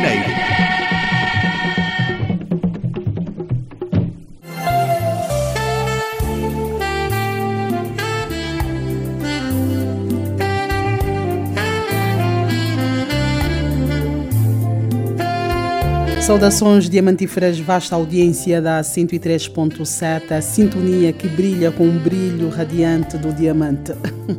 do Saudações diamantíferas, vasta audiência da 103.7, a sintonia que brilha com o brilho radiante do diamante.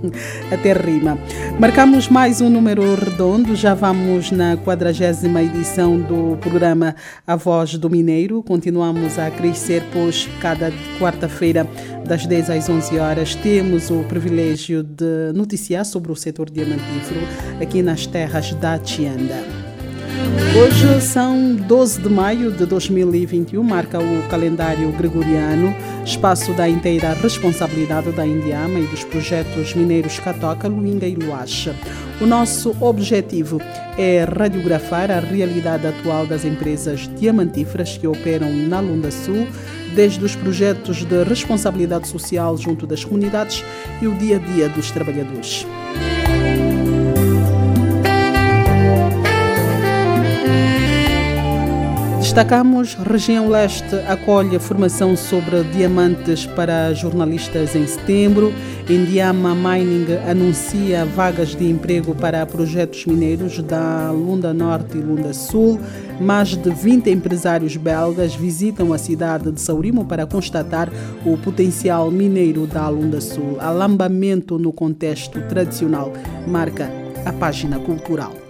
Até rima. Marcamos mais um número redondo, já vamos na quadragésima edição do programa A Voz do Mineiro. Continuamos a crescer, pois cada quarta-feira, das 10 às 11 horas, temos o privilégio de noticiar sobre o setor diamantífero aqui nas terras da Tianda. Hoje são 12 de maio de 2021, marca o calendário gregoriano, espaço da inteira responsabilidade da Indiama e dos projetos mineiros Catoca, Luinga e Luacha. O nosso objetivo é radiografar a realidade atual das empresas diamantíferas que operam na Lunda Sul, desde os projetos de responsabilidade social junto das comunidades e o dia a dia dos trabalhadores. Destacamos região leste acolhe formação sobre diamantes para jornalistas em setembro. Indiama Mining anuncia vagas de emprego para projetos mineiros da Lunda Norte e Lunda Sul. Mais de 20 empresários belgas visitam a cidade de Saurimo para constatar o potencial mineiro da Lunda Sul. Alambamento no contexto tradicional marca a página cultural.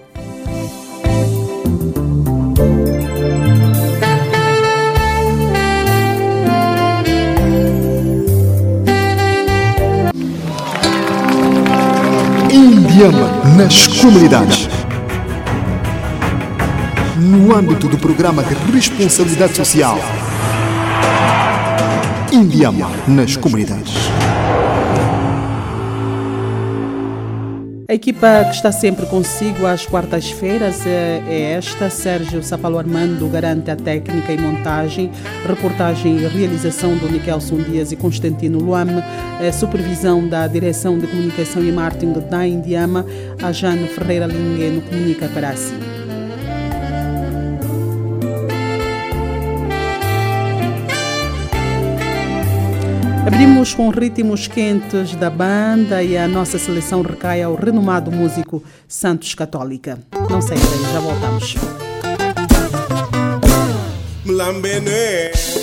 Indiama nas comunidades. No âmbito do programa de responsabilidade social. Indiama nas comunidades. A equipa que está sempre consigo às quartas-feiras é, é esta. Sérgio Sapalo Armando garante a técnica e montagem, reportagem e realização do Nikelson Dias e Constantino Luame, supervisão da Direção de Comunicação e Marketing da Indiama, a Jane Ferreira Lingue no Comunica para si. Abrimos com ritmos quentes da banda e a nossa seleção recai ao renomado músico Santos Católica. Não sei, já voltamos. Nalukisa,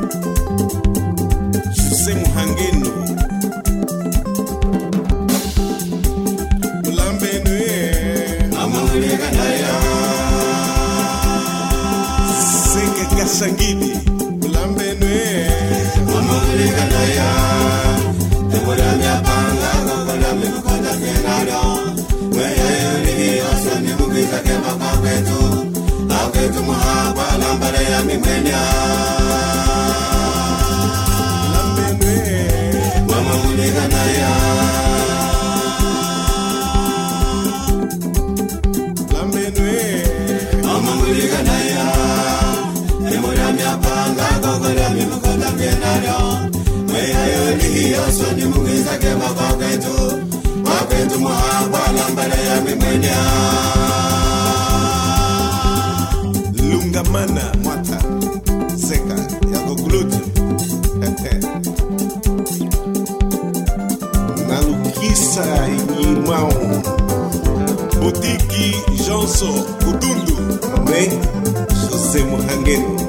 akenado weyeyonigiyose nibugizake makakwetu akwetu muhakwa lambale ya mimwenya wamamulikanaya wamamulikanaya emuramyapanga kokoramimukota kenado weyeyonigiyose nibugizake mapenzi mwabwala mbele ya mimwenya lungamana mwata. Seka. Yako glute na lukisa yimao botiki jonso kudundu me jose mohangeni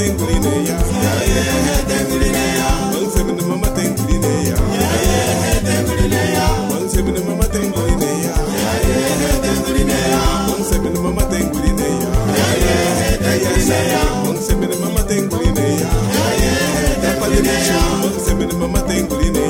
matengulineya wansemine mamatengulineya wansemine mamatengulineya wansemine mamatengulineya wansemine mamatengulineya wansemine mamatengulineya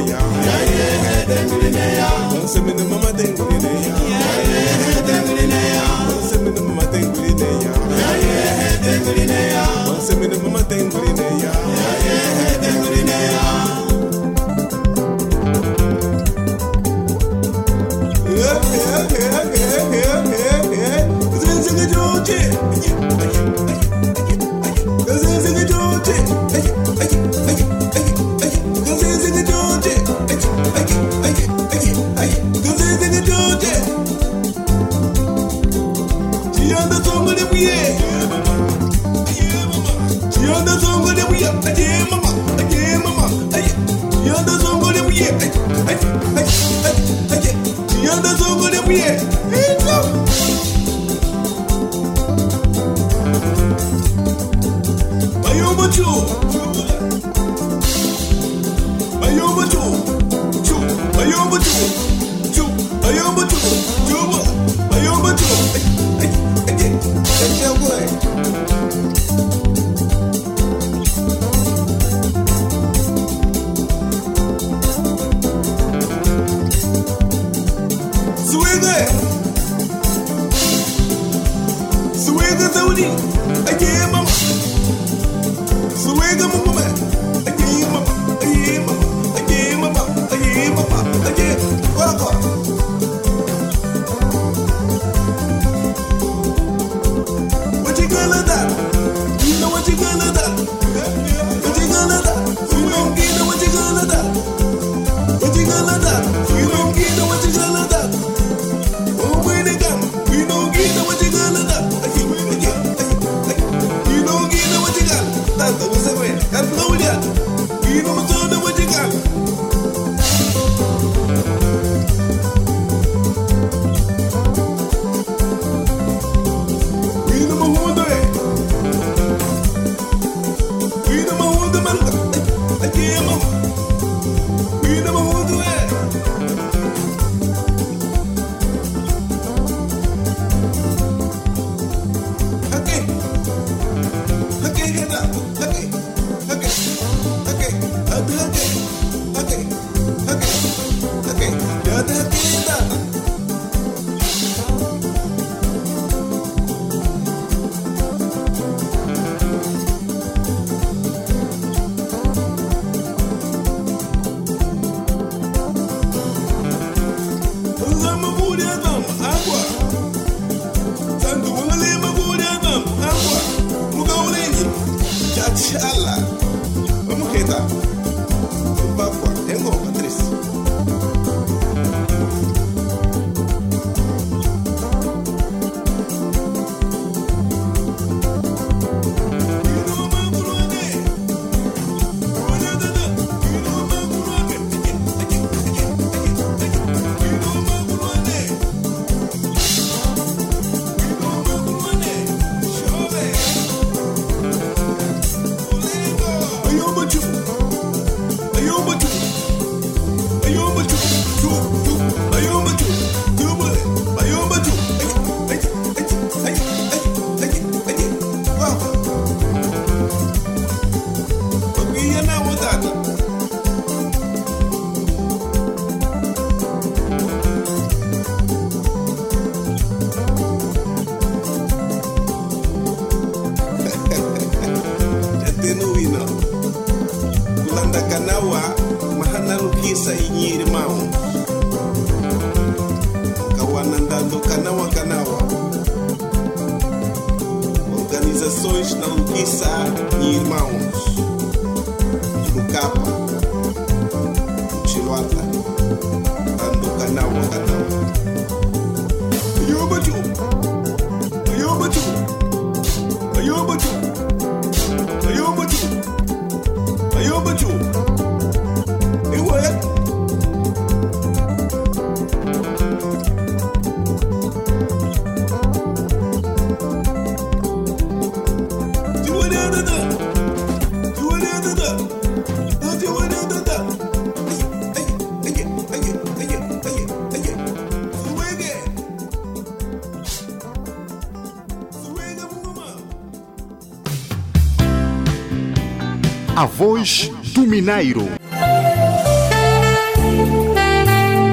A voz do Mineiro.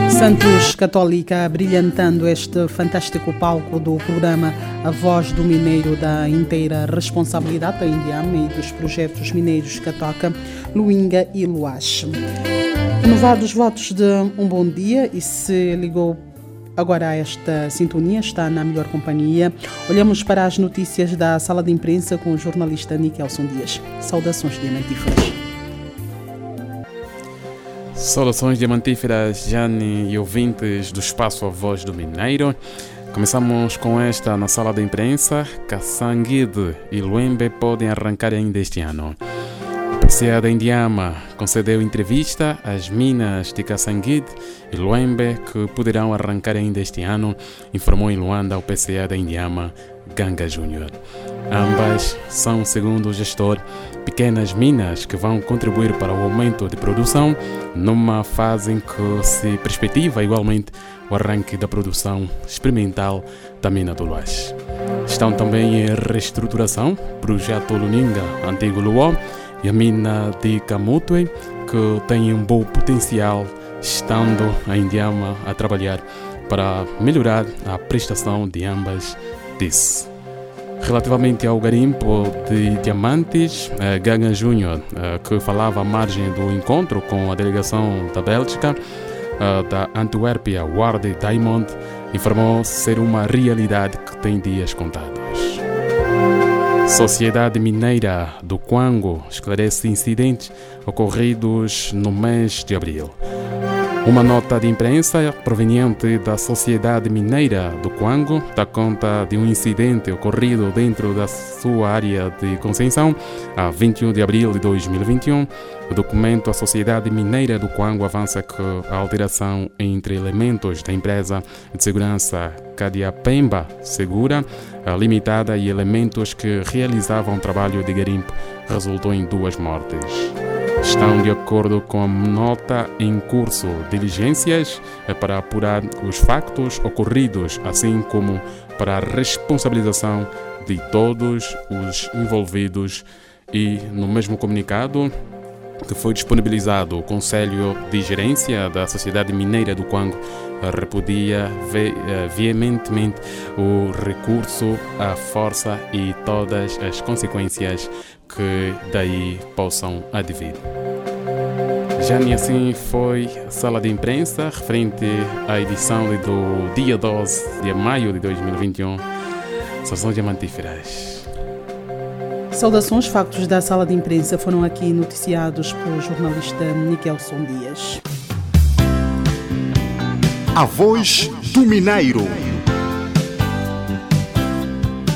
Santos Católica brilhantando este fantástico palco do programa A Voz do Mineiro da inteira responsabilidade da Indiama e dos projetos mineiros que toca Luinga e Luache. Renovados votos de um bom dia e se ligou agora esta sintonia, está na melhor companhia. Olhamos para as notícias da sala de imprensa com o jornalista Nikelson Dias. Saudações diamantíferas. Saudações diamantíferas, Jane e ouvintes do Espaço A Voz do Mineiro. Começamos com esta na sala de imprensa. Kassanguide e Luembe podem arrancar ainda este ano. PCA da Indiama concedeu entrevista às minas de Kassanguide e Luembe que poderão arrancar ainda este ano, informou em Luanda o PCA da Indiama, Ganga Júnior. Ambas são, segundo o gestor, pequenas minas que vão contribuir para o aumento de produção numa fase em que se perspectiva igualmente o arranque da produção experimental da mina do Luas. Estão também em reestruturação projeto Luninga, antigo Luó, e a mina de Camutue, que tem um bom potencial, estando a Indiama a trabalhar para melhorar a prestação de ambas, disse. Relativamente ao garimpo de diamantes, eh, Gaga Júnior, eh, que falava à margem do encontro com a delegação da Bélgica, eh, da Antuérpia Ward Diamond, informou ser uma realidade que tem dias contados. Sociedade Mineira do Quango esclarece incidentes ocorridos no mês de abril. Uma nota de imprensa proveniente da Sociedade Mineira do Quango dá conta de um incidente ocorrido dentro da sua área de concessão a 21 de abril de 2021. O documento A Sociedade Mineira do Quango avança que a alteração entre elementos da empresa de segurança Cadiapemba Segura Limitada e elementos que realizavam trabalho de garimpo resultou em duas mortes estão de acordo com a nota em curso. Diligências para apurar os factos ocorridos, assim como para a responsabilização de todos os envolvidos. E no mesmo comunicado que foi disponibilizado o Conselho de Gerência da Sociedade Mineira do Quango repudia ve veementemente o recurso à força e todas as consequências que daí possam advir. Já nem assim foi a sala de imprensa referente à edição do dia 12 de maio de 2021. Sessões diamantíferas. Saudações, factos da sala de imprensa foram aqui noticiados pelo jornalista Nikelson Dias. A voz do Mineiro.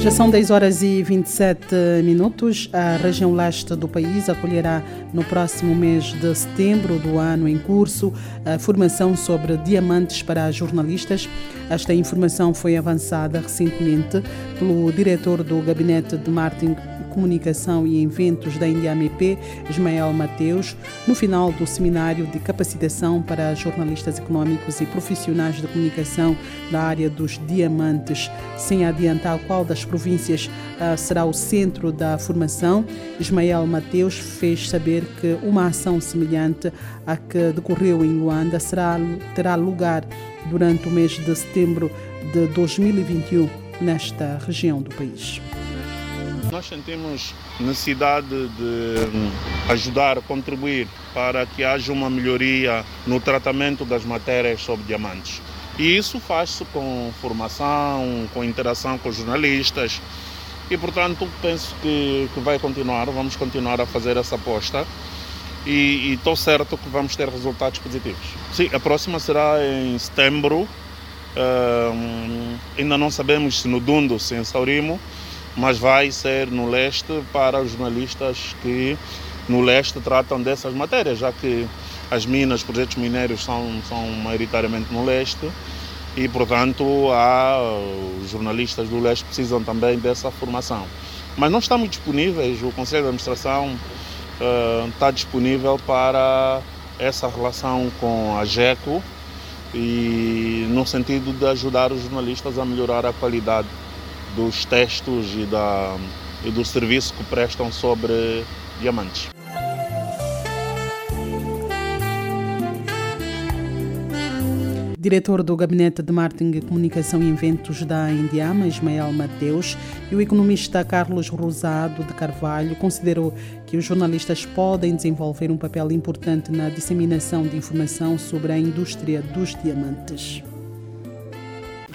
Já são 10 horas e 27 minutos. A região leste do país acolherá no próximo mês de setembro do ano em curso a formação sobre diamantes para jornalistas. Esta informação foi avançada recentemente pelo diretor do gabinete de marketing Comunicação e Eventos da Indiamep, Ismael Mateus, no final do seminário de capacitação para jornalistas econômicos e profissionais de comunicação da área dos diamantes, sem adiantar qual das províncias uh, será o centro da formação. Ismael Mateus fez saber que uma ação semelhante à que decorreu em Luanda será, terá lugar durante o mês de setembro de 2021 nesta região do país. Nós sentimos necessidade de hum, ajudar, contribuir para que haja uma melhoria no tratamento das matérias sobre diamantes. E isso faz-se com formação, com interação com jornalistas. E, portanto, penso que, que vai continuar, vamos continuar a fazer essa aposta e estou certo que vamos ter resultados positivos. Sim, a próxima será em setembro. Uh, ainda não sabemos se no Dundo, se em Saurimo, mas vai ser no leste para os jornalistas que no leste tratam dessas matérias, já que as minas, projetos minérios são, são maioritariamente no leste e, portanto, há, os jornalistas do leste precisam também dessa formação. Mas não estamos disponíveis, o Conselho de Administração está disponível para essa relação com a GECO e no sentido de ajudar os jornalistas a melhorar a qualidade dos textos e, da, e do serviço que prestam sobre diamantes. diretor do Gabinete de Marketing, Comunicação e Eventos da Indiama, Ismael Mateus, e o economista Carlos Rosado de Carvalho considerou que os jornalistas podem desenvolver um papel importante na disseminação de informação sobre a indústria dos diamantes.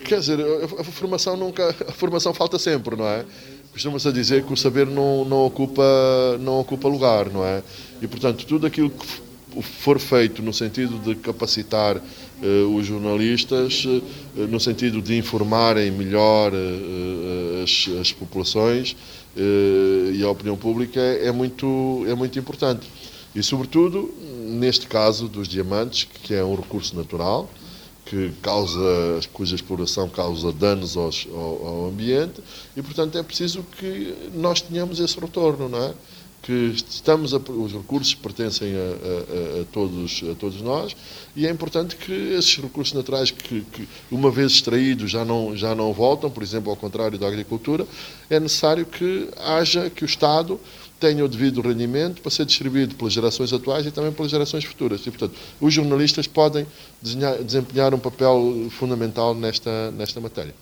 Quer dizer, a formação nunca, a formação falta sempre, não é? Costuma-se dizer que o saber não, não, ocupa, não ocupa lugar, não é? E, portanto, tudo aquilo que for feito no sentido de capacitar uh, os jornalistas, uh, no sentido de informarem melhor uh, as, as, populações e a opinião pública, é muito, é muito importante. E, sobretudo, neste caso dos diamantes, que é um recurso natural, que causa, cuja exploração causa danos aos, ao, ao ambiente, e, portanto, é preciso que nós tenhamos esse retorno, não é? que estamos a, os recursos pertencem a, a, a, todos, a todos nós e é importante que esses recursos naturais que, que, uma vez extraídos já não, já não voltam, por exemplo, ao contrário da agricultura, é necessário que haja, que o Estado tenha o devido rendimento para ser distribuído pelas gerações atuais e também pelas gerações futuras. E, portanto, os jornalistas podem desenhar, desempenhar um papel fundamental nesta, nesta matéria.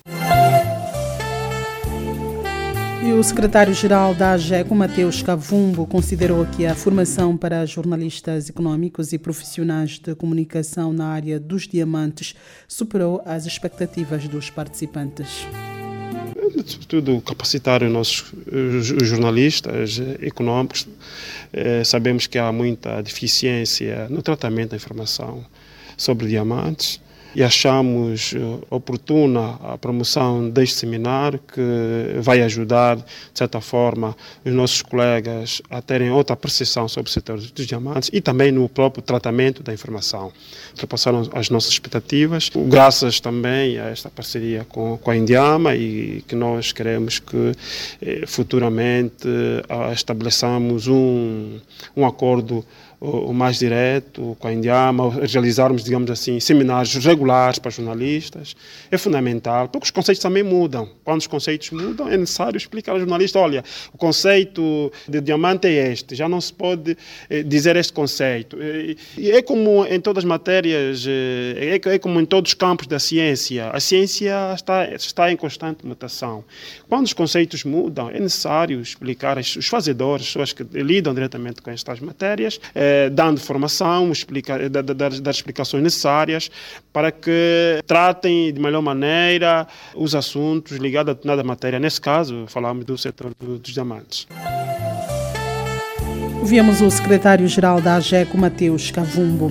E o secretário-geral da AGECO, Mateus Cavumbo, considerou que a formação para jornalistas econômicos e profissionais de comunicação na área dos diamantes superou as expectativas dos participantes. Sobretudo capacitar os nossos os jornalistas econômicos. Eh, sabemos que há muita deficiência no tratamento da informação sobre diamantes e achamos eh, oportuna a promoção deste seminário que vai ajudar, de certa forma, os nossos colegas a terem outra percepção sobre o setor dos diamantes e também no próprio tratamento da informação. Ultrapassaram as nossas expectativas, graças também a esta parceria com, com a Indiama e que nós queremos que eh, futuramente eh, estabeleçamos um, um acordo o mais direto com a Indiama, realizarmos, digamos assim, seminários regulares para jornalistas, é fundamental, porque os conceitos também mudam. Quando os conceitos mudam, é necessário explicar ao jornalista, olha, o conceito de diamante é este, já não se pode eh, dizer este conceito. E é como em todas as matérias, eh, é, é como em todos os campos da ciência, a ciência está, está em constante mutação. Quando os conceitos mudam, é necessário explicar os fazedores, pessoas que lidam diretamente com estas matérias, eh, eh, dando formação, explica, dar, dar, dar explicações necessárias para que tratem de melhor maneira os assuntos ligados a determinada matéria. Nesse caso, falamos do setor do, dos diamantes. Ouvimos o secretário-geral da AGECO, Mateus Cavumbo,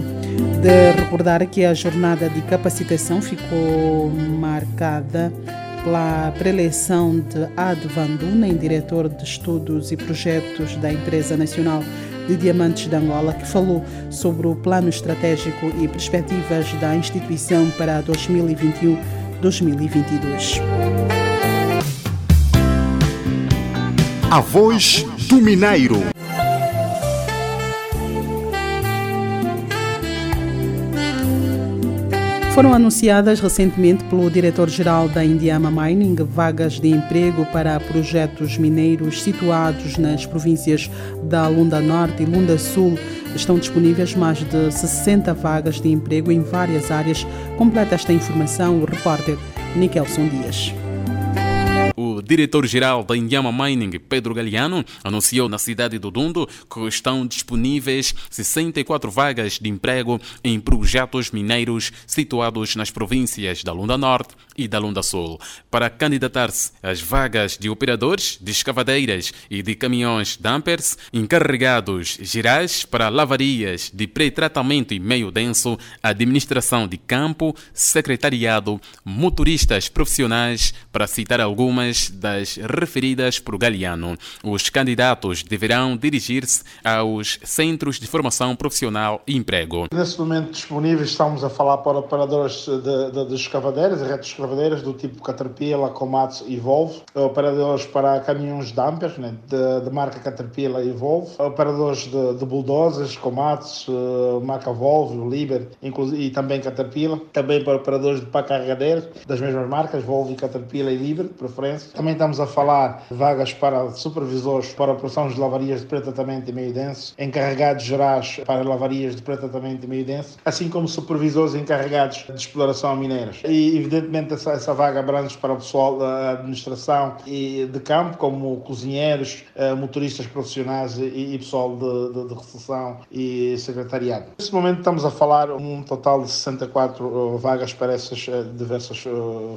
de recordar que a jornada de capacitação ficou marcada pela preeleição de Ad Vanduna em diretor de estudos e projetos da empresa nacional de Diamantes de Angola, que falou sobre o plano estratégico e perspectivas da instituição para 2021-2022. A voz do Mineiro. Foram anunciadas recentemente pelo diretor-geral da Indiama Mining vagas de emprego para projetos mineiros situados nas províncias da Lunda Norte e Lunda Sul. Estão disponíveis mais de 60 vagas de emprego em várias áreas. Completa esta informação o repórter Nikelson Dias. O diretor-geral da Indiama Mining, Pedro Galeano, anunciou na cidade do Dundo que estão disponíveis 64 vagas de emprego em projetos mineiros situados nas províncias da Lunda Norte e da Lunda Sul. Para candidatar-se às vagas de operadores de escavadeiras e de caminhões dumpers, encarregados gerais para lavarias de pré-tratamento e meio denso, administração de campo, secretariado, motoristas profissionais, para citar algumas das referidas por Galeano. Os candidatos deverão dirigir-se aos Centros de Formação Profissional e Emprego. Nesse momento disponíveis estamos a falar para operadores de, de, de escavadeiras e redes escavadeiras do tipo Caterpillar, Komatsu e Volvo, operadores para caminhões dumpers né, de, de marca Caterpillar e Volvo, operadores de, de bulldozers, Komatsu, marca Volvo, Liber e também Caterpillar, também para operadores de pá carregadeiras das mesmas marcas, Volvo Caterpillar e Liber, preferência. Também estamos a falar de vagas para supervisores para operações de lavarias de pré-tratamento e meio denso, encarregados gerais para lavarias de pré-tratamento e meio denso, assim como supervisores encarregados de exploração mineiras. E, evidentemente, essa, essa vaga abrange para o pessoal da administração e de campo, como cozinheiros, motoristas profissionais e, e pessoal de, de, de recepção e secretariado. Neste momento estamos a falar um total de 64 vagas para essas diversas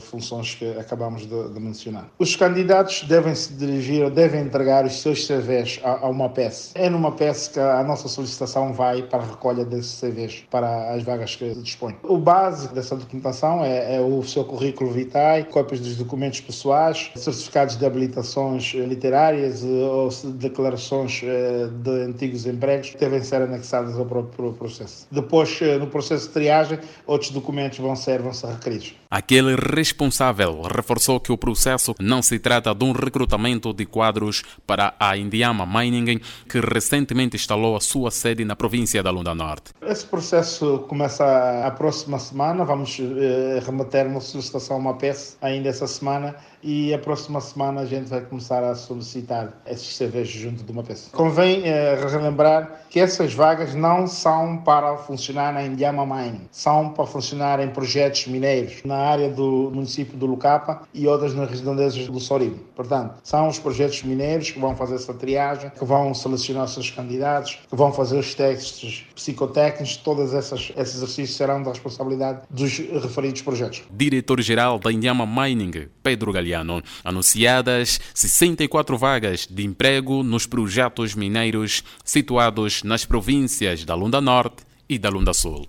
funções que acabamos de, de mencionar. Os candidatos devem se dirigir devem entregar os seus CVs a, a uma PES. É numa PES que a nossa solicitação vai para a recolha desses CVs para as vagas que dispõe. O básico dessa documentação é, é o seu currículo vitae, cópias dos documentos pessoais, certificados de habilitações literárias ou declarações de antigos empregos devem ser anexadas ao próprio processo. Depois, no processo de triagem, outros documentos vão ser, vão ser requeridos. Aquele responsável reforçou que o processo não se trata de um recrutamento de quadros para a Indiama Mining, que recentemente instalou a sua sede na província da Lunda Norte. Esse processo começa a próxima semana, vamos eh, remeter uma solicitação a uma peça ainda essa semana e a próxima semana a gente vai começar a solicitar esses CVs junto de uma peça. Convém eh, relembrar que essas vagas não são para funcionar na Indiama Mining, são para funcionar em projetos mineiros na área do município do Lucapa e outras nas redondezas do Sorimo. Portanto, são os projetos mineiros que vão fazer essa triagem, que vão selecionar os seus candidatos, que vão fazer os testes psicotécnicos, todos esses, exercícios serão da responsabilidade dos referidos projetos. Diretor-geral da Indiama Mining, Pedro Galeano, anunciadas 64 vagas de emprego nos projetos mineiros situados nas províncias da Lunda Norte e da Lunda Sul.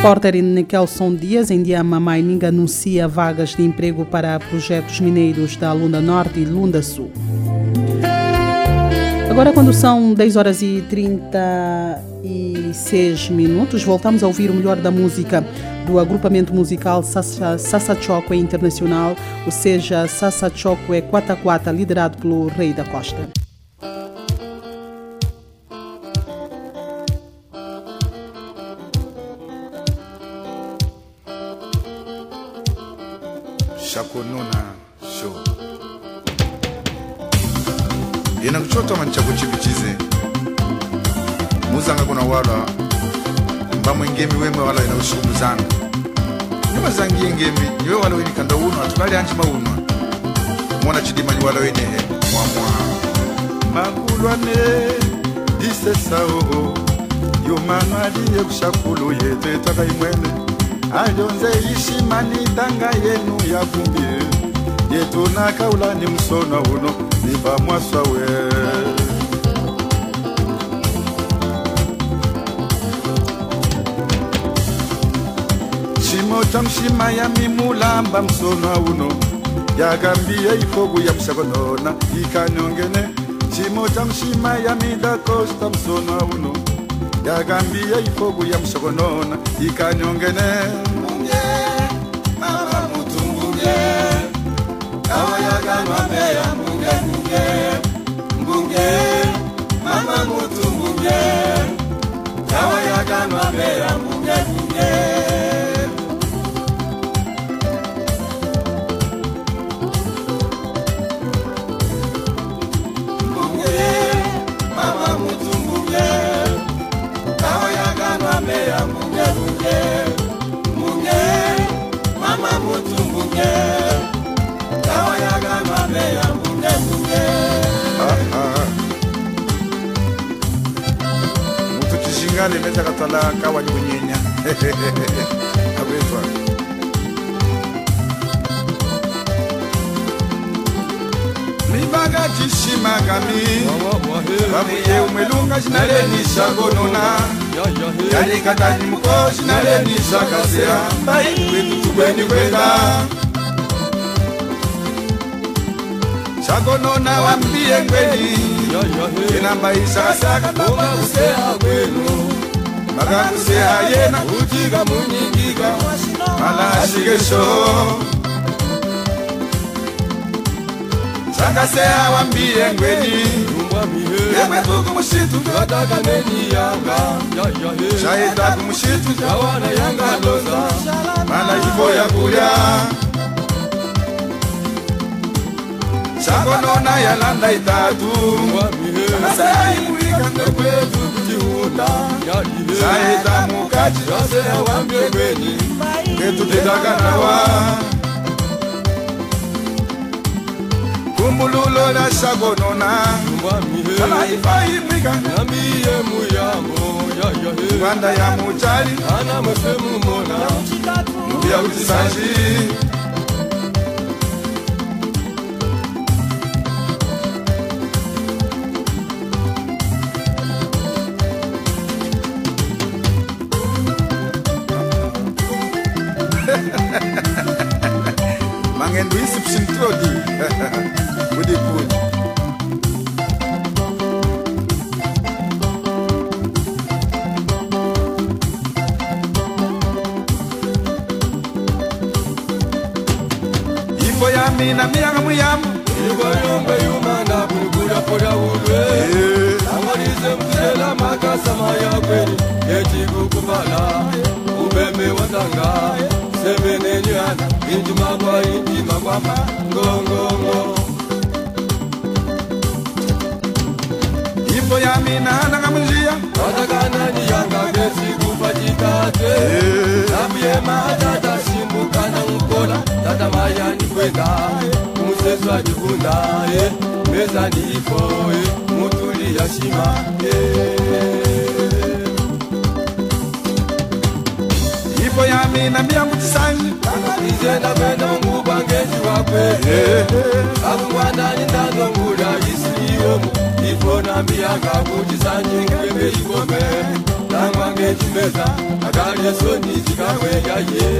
Repórter Nikelson Dias, em Diama Mining, anuncia vagas de emprego para projetos mineiros da Lunda Norte e Lunda Sul. Agora, quando são 10 horas e 36 minutos, voltamos a ouvir o melhor da música do agrupamento musical Sassa Choco Internacional, ou seja, Sassa Choco é Quata Quata, liderado pelo Rei da Costa. Disesao yomanwali yekushakulu yetu etaka imwene alyonze ishimani tanga yenu yakumbie. Yetu nakaula ni msona uno niva mwaswawe chimo cha mshima ya mimulamba msona uno. Yakambie ifogu ya mshakonona ikanyongene chimo cha mshima ya midakosta msona uno. Yagambia ifogu ya mshogonona ikanyongene. Munge mama mutunguge awa yagambame ya munge munge. Munge mama mutunguge ngale mehla ka tsala ka wa dibunyenya a boetswa. Mibaka tishimagami babuye umwelunga xinaleni xa gonona yalikatani muko xinaleni xa kasea e kwitutukweni kweka xagonona wa mbiyengweni kinambayisakasaka e toma kusea kwenu makakuseha yena utika munyingika malashikesho zvakaseha wambiye ngweni yekwetuku mushitu zvataka neni yanga. Zvaitaku mushitu zvawana yanga loza mana ivo yakulya zvakonona yalanda itatu kanaseha imwe mafuta zvaita mukati zvose wambe kwenyu ngetuti takanawa kumbululo na shagonona kana ifa imwika. Namiye muyamo ngwanda ya muchali. Ana mwefe mumona mbiya kuti sanji kunambiyaka kuti sandikwembe ikombe nangwa ngechimeza akale soni zikakwenya ye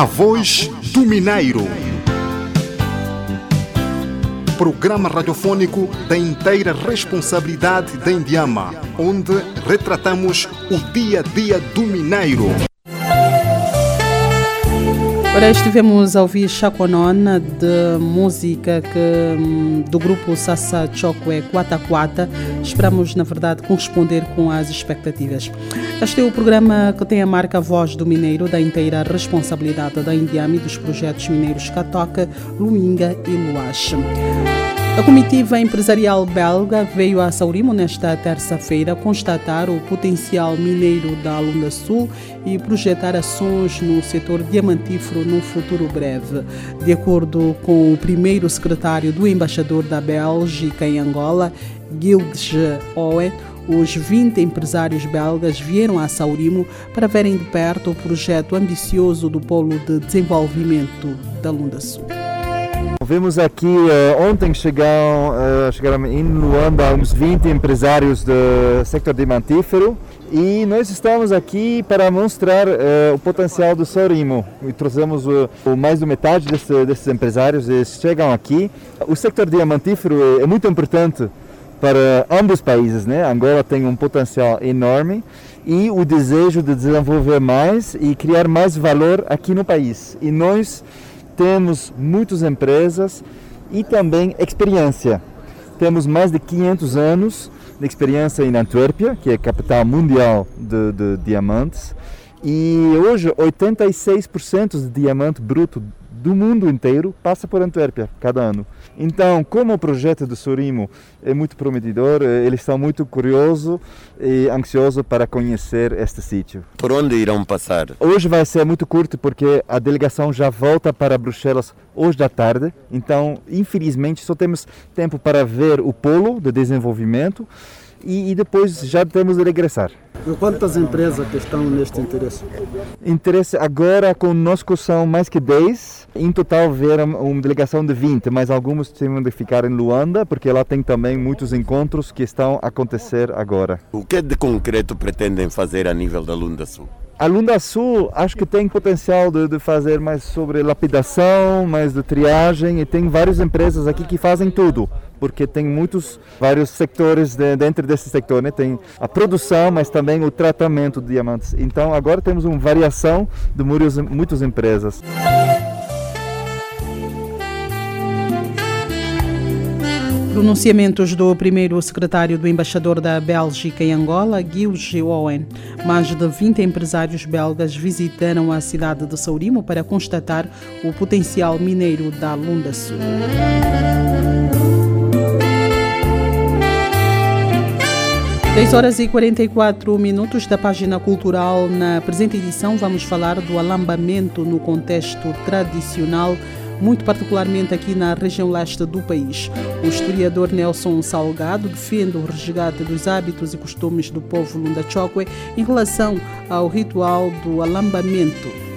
A voz do Mineiro. Programa radiofônico da inteira responsabilidade da Indiama, onde retratamos o dia a dia do Mineiro. Ora, estivemos a ouvir Chaconona de música que, hum, do grupo Sassa Chokwe Quata Quata. Esperamos, na verdade, corresponder com as expectativas. Este é o programa que tem a marca Voz do Mineiro, da inteira responsabilidade da Indiama e dos projetos mineiros Catoca, Luinga e Luache. A comitiva empresarial belga veio a Saurimo nesta terça-feira constatar o potencial mineiro da Lunda Sul e projetar ações no setor diamantífero no futuro breve. De acordo com o primeiro secretário do embaixador da Bélgica em Angola, Gildes Owen, os 20 empresários belgas vieram a Saurimo para verem de perto o projeto ambicioso do Polo de Desenvolvimento da Lunda Sul. Vimos aqui, eh, ontem chegaram, eh, chegaram em Luanda uns 20 empresários do sector diamantífero e nós estamos aqui para mostrar eh, o potencial do Sorimo. E trouxemos o, mais da metade desse, desses empresários, eles chegam aqui. O sector diamantífero é, é muito importante para ambos os países, né? Angola tem um potencial enorme e o desejo de desenvolver mais e criar mais valor aqui no país. E nós temos muitas empresas e também experiência. Temos mais de 500 anos de experiência em Antuérpia, que é a capital mundial de, de diamantes, e hoje 86% de diamante bruto do mundo inteiro passa por Antuérpia cada ano. Então, como o projeto do Surimo é muito prometedor, eh, eles estão muito curiosos e ansiosos para conhecer este sítio. Por onde irão passar? Hoje vai ser muito curto porque a delegação já volta para Bruxelas hoje da tarde. Então, infelizmente, só temos tempo para ver o polo de desenvolvimento e, e depois já temos de regressar. E quantas empresas que estão neste interesse? Interesse agora conosco são mais que 10. Em total vieram uma delegação de 20, mas alguns tiveram de ficar em Luanda, porque lá tem também muitos encontros que estão a acontecer agora. O que de concreto pretendem fazer a nível da Lunda Sul? A Lunda Sul acho que tem potencial de, de, fazer mais sobre lapidação, mais de triagem e tem várias empresas aqui que fazem tudo, porque tem muitos, vários setores de, dentro desse setor, né? Tem a produção, mas também o tratamento de diamantes. Então agora temos uma variação de muitas, muitas empresas. Pronunciamentos do primeiro secretário do embaixador da Bélgica em Angola, Gilles Owen. Mais de 20 empresários belgas visitaram a cidade de Saurimo para constatar o potencial mineiro da Lunda Sul. Dez horas e 44 minutos da página cultural. Na presente edição, vamos falar do alambamento no contexto tradicional muito particularmente aqui na região leste do país. O historiador Nelson Salgado defende o resgate dos hábitos e costumes do povo Lunda Chokwe em relação ao ritual do alambamento.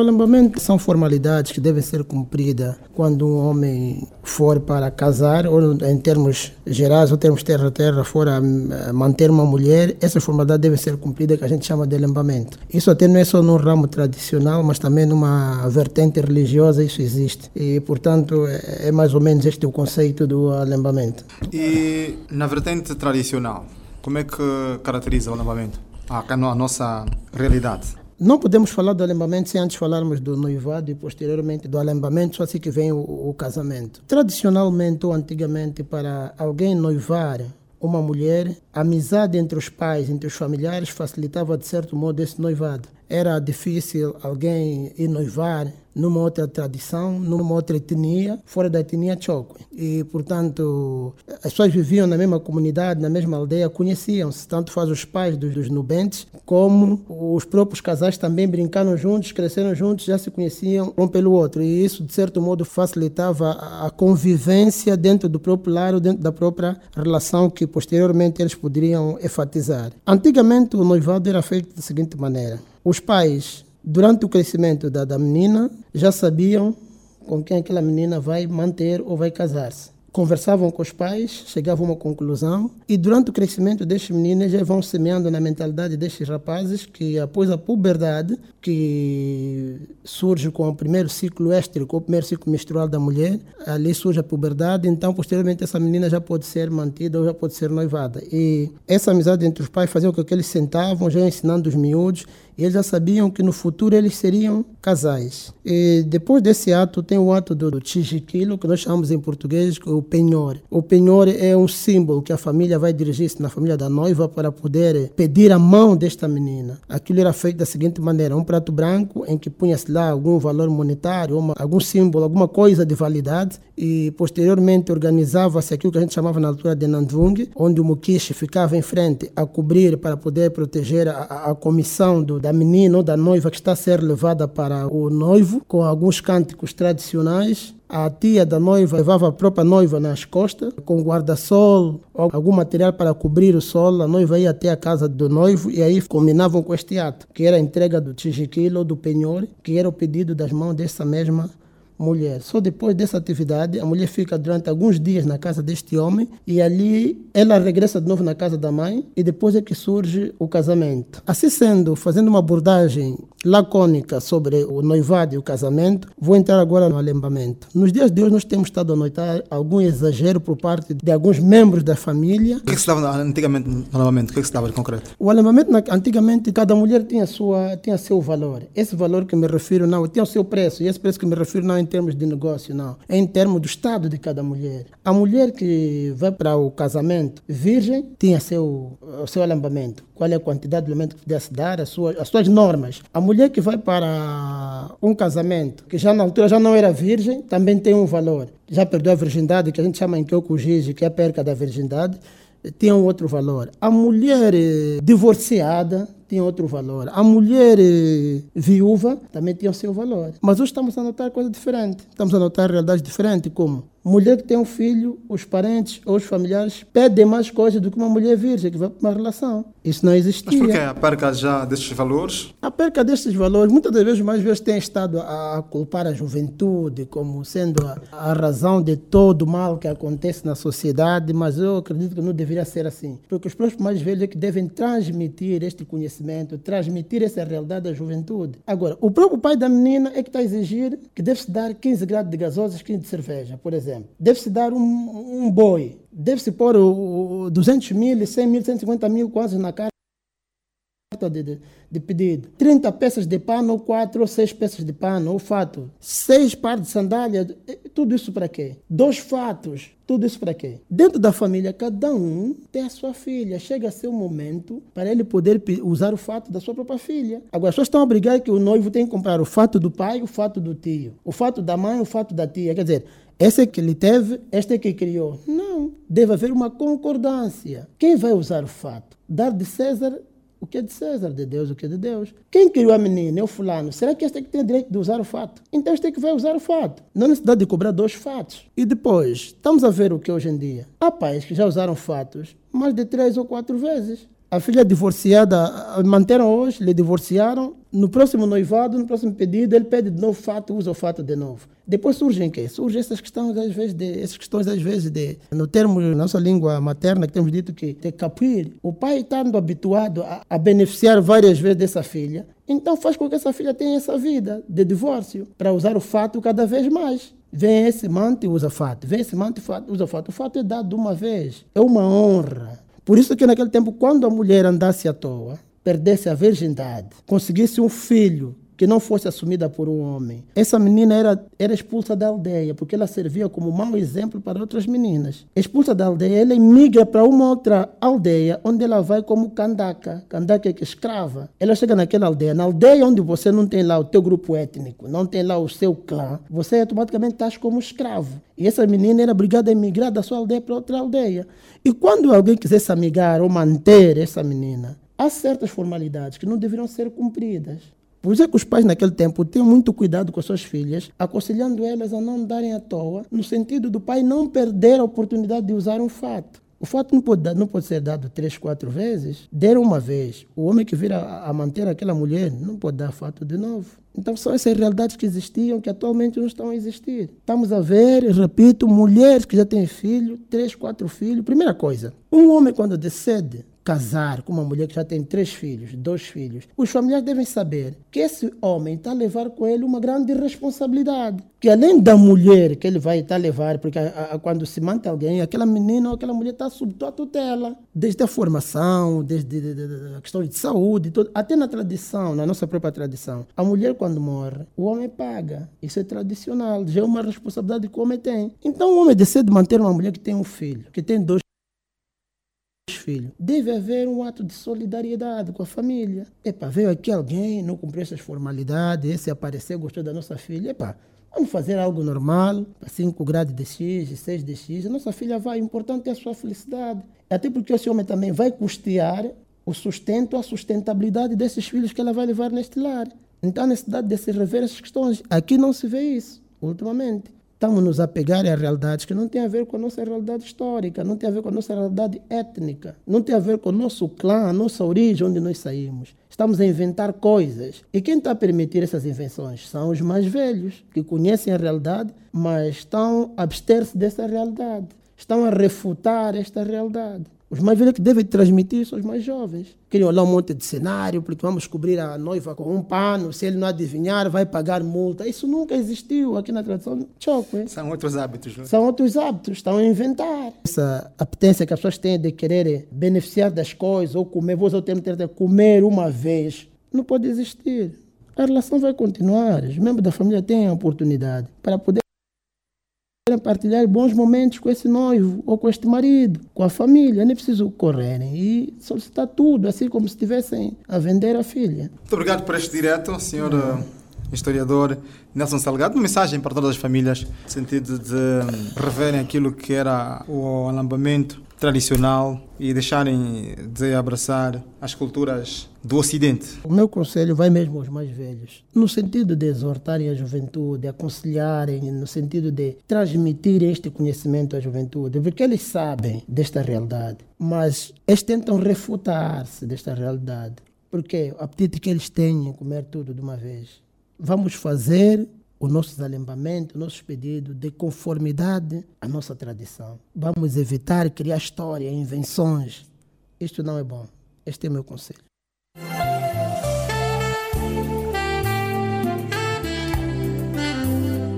O alambamento são formalidades que devem ser cumpridas quando um homem for para casar, ou em termos gerais, ou termos terra-terra, for a eh, manter uma mulher, essas formalidades devem ser cumpridas, que a gente chama de alambamento. Isso até não é só no ramo tradicional, mas também numa vertente religiosa, isso existe. E, portanto, é é mais ou menos este o conceito do alambamento. E na vertente tradicional, como é que caracteriza o alambamento? Ah, na nossa realidade. Não podemos falar do alambamento sem antes falarmos do noivado e posteriormente do alambamento, só assim que vem o, o casamento. Tradicionalmente ou antigamente, para alguém noivar uma mulher, a amizade entre os pais, entre os familiares, facilitava de certo modo esse noivado. Era difícil alguém ir noivar numa outra tradição, numa outra etnia, fora da etnia Chokwe. E, portanto, as pessoas viviam na mesma comunidade, na mesma aldeia, conheciam-se, tanto faz os pais dos, dos nubentes, como os próprios casais também brincaram juntos, cresceram juntos, já se conheciam um pelo outro. E isso, de certo modo, facilitava a convivência dentro do próprio lar, dentro da própria relação que posteriormente eles poderiam enfatizar. Antigamente, o noivado era feito da seguinte maneira: os pais durante o crescimento da, da menina, já sabiam com quem aquela menina vai manter ou vai casar-se. Conversavam com os pais, chegavam a uma conclusão, e durante o crescimento destes meninos já vão semeando na mentalidade destes rapazes que, após a puberdade, que surge com o primeiro ciclo éstrico, o primeiro ciclo menstrual da mulher, ali surge a puberdade, então, posteriormente, essa menina já pode ser mantida ou já pode ser noivada. E essa amizade entre os pais fazia com que eles sentavam, já ensinando os miúdos, eles já sabiam que no futuro eles seriam casais. E depois desse ato tem o ato do, tijiquilo, que nós chamamos em português o penhor. O penhor é um símbolo que a família vai dirigir-se na família da noiva para poder pedir a mão desta menina. Aquilo era feito da seguinte maneira, um prato branco em que punha-se lá algum valor monetário, uma, algum símbolo, alguma coisa de validade e posteriormente organizava-se aquilo que a gente chamava na altura de Nandvung, onde o mukishi ficava em frente a cobrir para poder proteger a, a- a comissão do, da menina ou da noiva que está a ser levada para o noivo, com alguns cânticos tradicionais. A tia da noiva levava a própria noiva nas costas, com guarda-sol ou algum material para cobrir o sol. A noiva ia até a casa do noivo e aí combinavam com este ato, que era a entrega do tijiquilo ou do penhor, que era o pedido das mãos dessa mesma mulher. Só depois dessa atividade, a mulher fica durante alguns dias na casa deste homem e ali ela regressa de novo na casa da mãe e depois é que surge o casamento. Assim sendo, fazendo uma abordagem lacônica sobre o noivado e o casamento, vou entrar agora no alembamento. Nos dias de hoje nós temos estado a notar algum exagero por parte de alguns membros da família O que, é que se dava antigamente no alambamento? O que, é que se dava de concreto? o alembamento, antigamente, cada mulher tinha, sua, tinha seu valor. Esse valor que me refiro, não, tinha o seu preço. E esse preço que me refiro não termos de negócio, não. É em termos do estado de cada mulher. A mulher que vai para o casamento virgem tinha seu, seu alembamento. Qual é a quantidade de alimento que podia se dar, as suas, as suas normas. A mulher que vai para um casamento, que já na altura já não era virgem, também tem um valor. Já perdeu a virgindade, que a gente chama em Kyokujiji, que é a perca da virgindade tinha um outro valor. A mulher eh, divorciada tinha outro valor. A mulher eh, viúva também tinha o seu valor. Mas hoje estamos a notar coisa diferente. Estamos a notar realidades diferentes, como mulher que tem um filho, os parentes ou os familiares pedem mais coisas do que uma mulher virgem que vai para uma relação. Isso não Mas existia. por que a perca já destes valores? A perca destes valores, muitas das vezes, mais vezes, tem estado a, a culpar a juventude como sendo a, a razão de todo o mal que acontece na sociedade, mas eu acredito que não deveria ser assim. Porque os próprios mais velhos é que devem transmitir este conhecimento, transmitir essa realidade à juventude. Agora, o próprio pai da menina é que está a exigir que deve-se dar 15 graus de gasosas, 15 de cerveja, por exemplo. Deve-se dar um, um boi. Deve-se pôr o, o 200 mil, 100 mil, 150 mil quase na cara de, de, de pedido. 30 peças de pano, ou 4 ou 6 peças de pano, ou fato. 6 pares de sandália, tudo isso para quê? Dois fatos, tudo isso para quê? Dentro da família, cada um tem a sua filha. Chega a ser o momento para ele poder usar o fato da sua própria filha. Agora, as pessoas estão a brigar que o noivo tem que comprar o fato do pai o fato do tio. O fato da mãe o fato da tia. Quer dizer, esse é que ele teve, este é que criou. Não, deve haver uma concordância. Quem vai usar o fato? Dar de César o que é de César, de Deus o que é de Deus. Quem criou a menina é o fulano. Será que este é que tem direito de usar o fato? Então este é que vai usar o fato. Não há necessidade de cobrar dois fatos. E depois, estamos a ver o que hoje em dia. Há pais que já usaram fatos mais de três ou quatro vezes. A filha divorciada, a- manteram hoje, lhe divorciaram. No próximo noivado, no próximo pedido, ele pede de novo fato, usa o fato de novo. Depois surgem o quê? Surgem essas questões, às vezes, de, essas questões, às vezes, de, no termo, nossa língua materna, que temos dito que de capir. O pai estando habituado a, a beneficiar várias vezes dessa filha, então faz com que essa filha tenha essa vida de divórcio, para usar o fato cada vez mais. Vem esse mante e usa fato. Vem esse mante e usa fato. O fato é dado uma vez. É uma honra. Por isso que naquele tempo, quando a mulher andasse à toa, perdesse a virgindade, conseguisse um filho que não fosse assumida por um homem, essa menina era, era expulsa da aldeia, porque ela servia como mau exemplo para outras meninas. Expulsa da aldeia, ela migra para uma outra aldeia, onde ela vai como candaca. Candaca é que escrava. Ela chega naquela aldeia. Na aldeia onde você não tem lá o teu grupo étnico, não tem lá o seu clã, você automaticamente estás como escravo. E essa menina era obrigada a emigrar da sua aldeia para outra aldeia. E quando alguém quisesse amigar ou manter essa menina, há certas formalidades que não deveriam ser cumpridas. Por isso é que os pais naquele tempo tinham muito cuidado com as suas filhas, aconselhando elas a não andarem à toa, no sentido do pai não perder a oportunidade de usar um fato. O fato não pode, não pode ser dado três, quatro vezes. Deram uma vez. O homem que vira a manter aquela mulher não pode dar fato de novo. Então são essas realidades que existiam que atualmente não estão a existir. Estamos a ver, repito, mulheres que já têm filho, três, quatro filhos. Primeira coisa, um homem quando decide casar com uma mulher que já tem três filhos, dois filhos, os familiares devem saber que esse homem está a levar com ele uma grande responsabilidade. Que além da mulher que ele vai estar a levar, porque a- a- quando se mantém alguém, aquela menina ou aquela mulher está sob tua tutela. Desde a formação, desde de- de- de- a questão de saúde, tudo. até na tradição, na nossa própria tradição. A mulher quando morre, o homem paga. Isso é tradicional, já é uma responsabilidade que o homem tem. Então o homem decide manter uma mulher que tem um filho, que tem dois filhos. Deve haver um ato de solidariedade com a família. Epa, veio aqui alguém, não cumpriu essas formalidades, esse apareceu, gostou da nossa filha. Epa, vamos fazer algo normal, para 5 graus de X, 6 de X. A nossa filha vai, o importante é a sua felicidade. Até porque esse homem também vai custear o sustento, a sustentabilidade desses filhos que ela vai levar neste lar. Então, a necessidade de se rever essas questões. Aqui não se vê isso, ultimamente. Estamos nos a pegar a realidades que não têm a ver com a nossa realidade histórica, não tem a ver com a nossa realidade étnica, não tem a ver com o nosso clã, a nossa origem, onde nós saímos. Estamos a inventar coisas. E quem está a permitir essas invenções? São os mais velhos, que conhecem a realidade, mas estão a abster-se dessa realidade. Estão a refutar esta realidade. Os mais velhos que devem transmitir são os mais jovens. Criam lá um monte de cenário, porque vamos cobrir a noiva com um pano, se ele não adivinhar, vai pagar multa. Isso nunca existiu aqui na tradição Chokwe. São outros hábitos. não é? São outros hábitos, estão a inventar. Essa apetência que as pessoas têm de querer beneficiar das coisas, ou comer, vou usar o termo, de comer uma vez, não pode existir. A relação vai continuar. Os membros da família têm a oportunidade para poder partilhar bons momentos com esse noivo ou com este marido, com a família. Nem preciso correrem e solicitar tudo, assim como se estivessem a vender a filha. Muito obrigado por este direto, senhor eh, historiador Nelson Salgado. Uma mensagem para todas as famílias, no sentido de reverem aquilo que era o alambamento tradicional e deixarem de abraçar as culturas do Ocidente. O meu conselho vai mesmo aos mais velhos, no sentido de exortarem a juventude, aconselharem, no sentido de transmitir este conhecimento à juventude, porque eles sabem desta realidade, mas eles tentam refutar-se desta realidade, porque o apetite que eles têm em comer tudo de uma vez. Vamos fazer os nossos alembamentos, nossos pedidos de conformidade à nossa tradição. Vamos evitar criar história, invenções. Isto não é bom. Este é o meu conselho.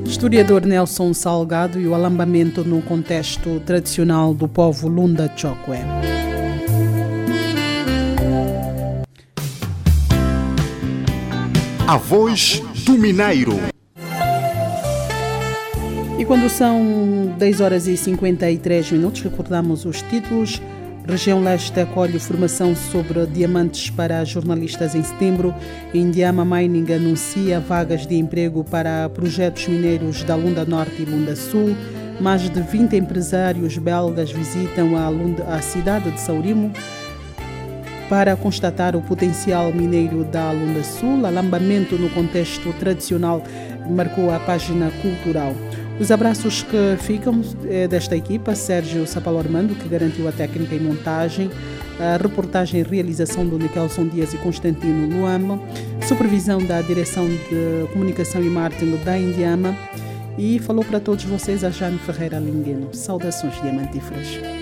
Historiador Nelson Salgado e o alambamento no contexto tradicional do povo Lunda Chokwe. A voz do Mineiro. E quando são 10 horas e 53 minutos, recordamos os títulos. Região Leste acolhe formação sobre diamantes para jornalistas em setembro. Indiama Mining anuncia vagas de emprego para projetos mineiros da Lunda Norte e Lunda Sul. Mais de 20 empresários belgas visitam a, Lunda, a cidade de Saurimo para constatar o potencial mineiro da Lunda Sul. Alambamento no contexto tradicional marcou a página cultural. Os abraços que ficam é desta equipa, Sérgio Sapalo Armando, que garantiu a técnica e montagem, A reportagem e realização do Nikelson Dias e Constantino Luama, supervisão da Direção de Comunicação e Marketing da Indiama e falou para todos vocês a Jane Ferreira Lingueno. Saudações diamantíferas.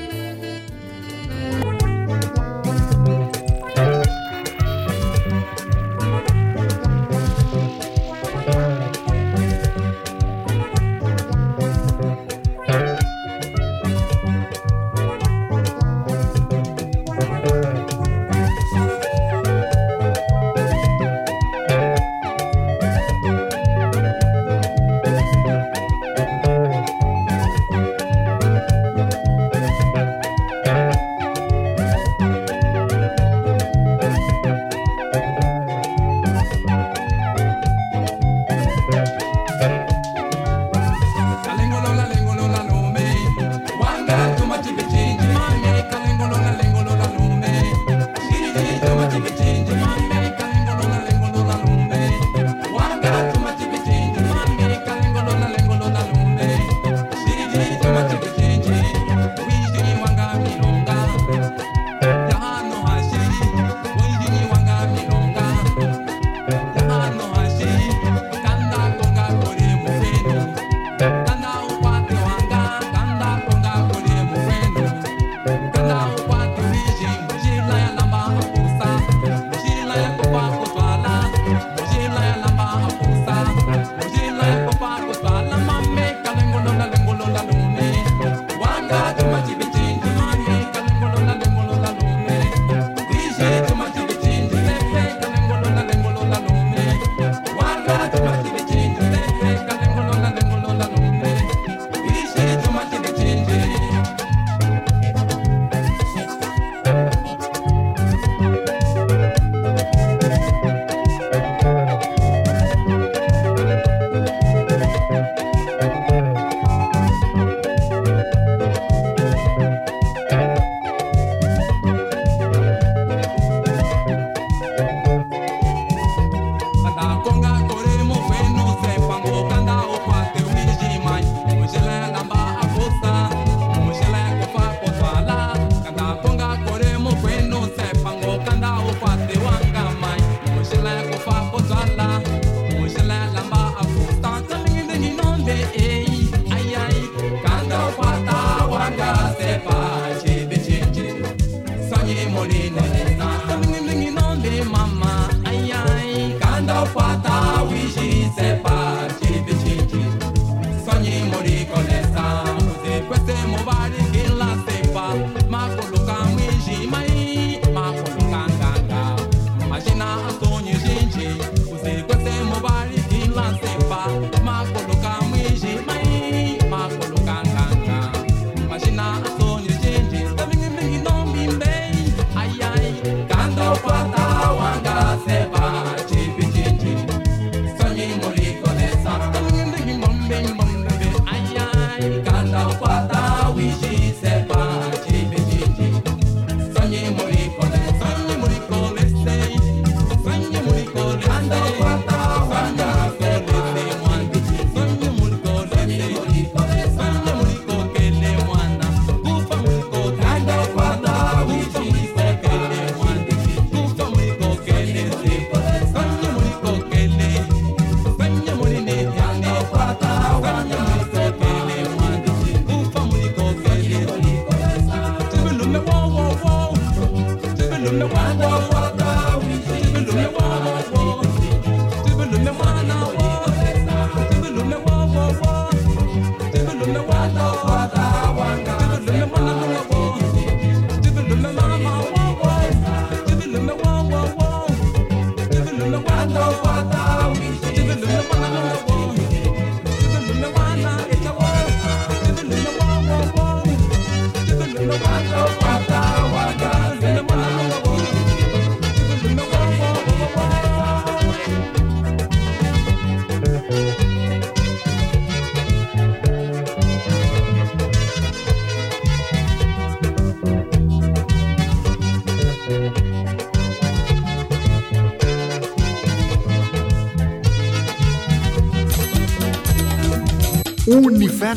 Wanda, wanda.